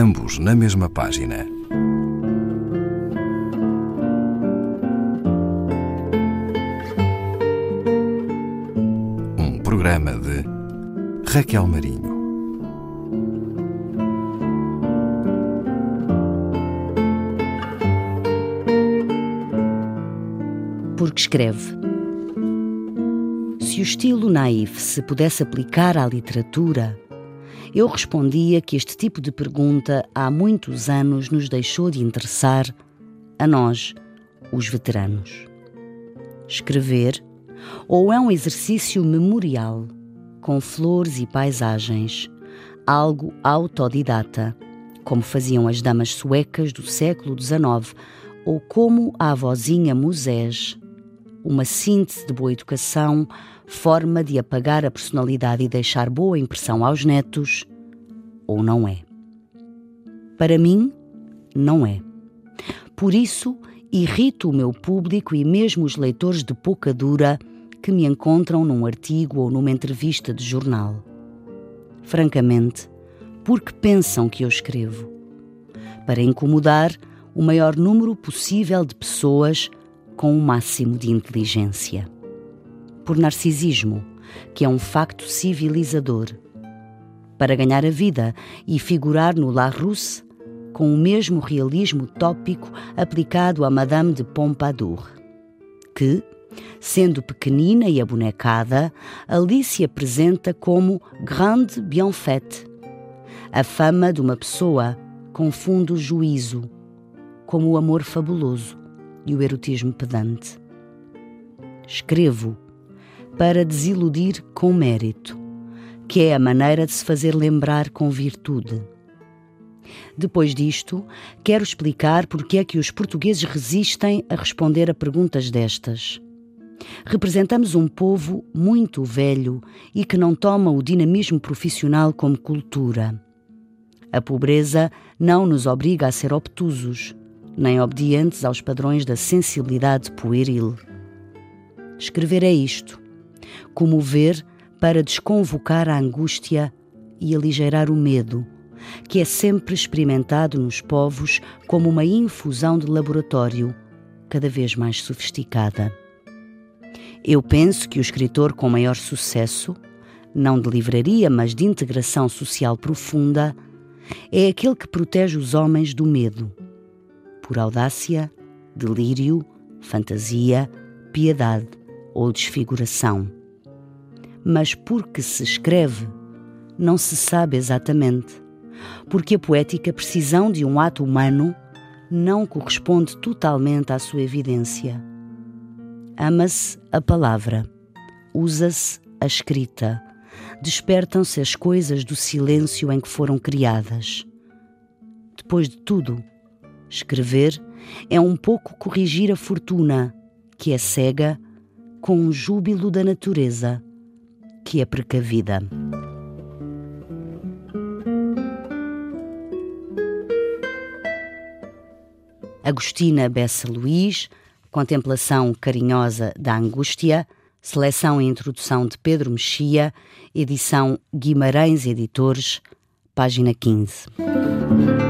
ambos na mesma página. Um programa de Raquel Marinho. Porque escreve. Se o estilo naif se pudesse aplicar à literatura, eu respondia que este tipo de pergunta há muitos anos nos deixou de interessar a nós, os veteranos. Escrever ou é um exercício memorial, com flores e paisagens, algo autodidata, como faziam as damas suecas do século XIX, ou como a avózinha Musés, uma síntese de boa educação, forma de apagar a personalidade e deixar boa impressão aos netos, ou não é? Para mim, não é. Por isso, irrito o meu público e mesmo os leitores de pouca dura que me encontram num artigo ou numa entrevista de jornal. Francamente, porque pensam que eu escrevo. Para incomodar o maior número possível de pessoas com o máximo de inteligência. Por narcisismo, que é um facto civilizador. Para ganhar a vida e figurar no La Rousse com o mesmo realismo tópico aplicado a Madame de Pompadour, que, sendo pequenina e abonecada, ali se apresenta como grande bien faite. A fama de uma pessoa confunde o juízo como o amor fabuloso e o erotismo pedante. Escrevo para desiludir com mérito, que é a maneira de se fazer lembrar com virtude. Depois disto, quero explicar porque é que os portugueses resistem a responder a perguntas destas. Representamos um povo muito velho e que não toma o dinamismo profissional como cultura. A pobreza não nos obriga a ser obtusos, nem obedientes aos padrões da sensibilidade pueril. Escrever é isto: comover para desconvocar a angústia e aligeirar o medo, que é sempre experimentado nos povos como uma infusão de laboratório, cada vez mais sofisticada. Eu penso que o escritor com maior sucesso, não de livraria, mas de integração social profunda, é aquele que protege os homens do medo por audácia, delírio, fantasia, piedade ou desfiguração. Mas porque se escreve, não se sabe exatamente, porque a poética precisão de um ato humano não corresponde totalmente à sua evidência. Ama-se a palavra, usa-se a escrita, despertam-se as coisas do silêncio em que foram criadas. Depois de tudo, Escrever é um pouco corrigir a fortuna, que é cega, com um júbilo da natureza, que é precavida. Agostina Bessa Luís, Contemplação Carinhosa da Angústia, Seleção e Introdução de Pedro Mexia, edição Guimarães Editores, página 15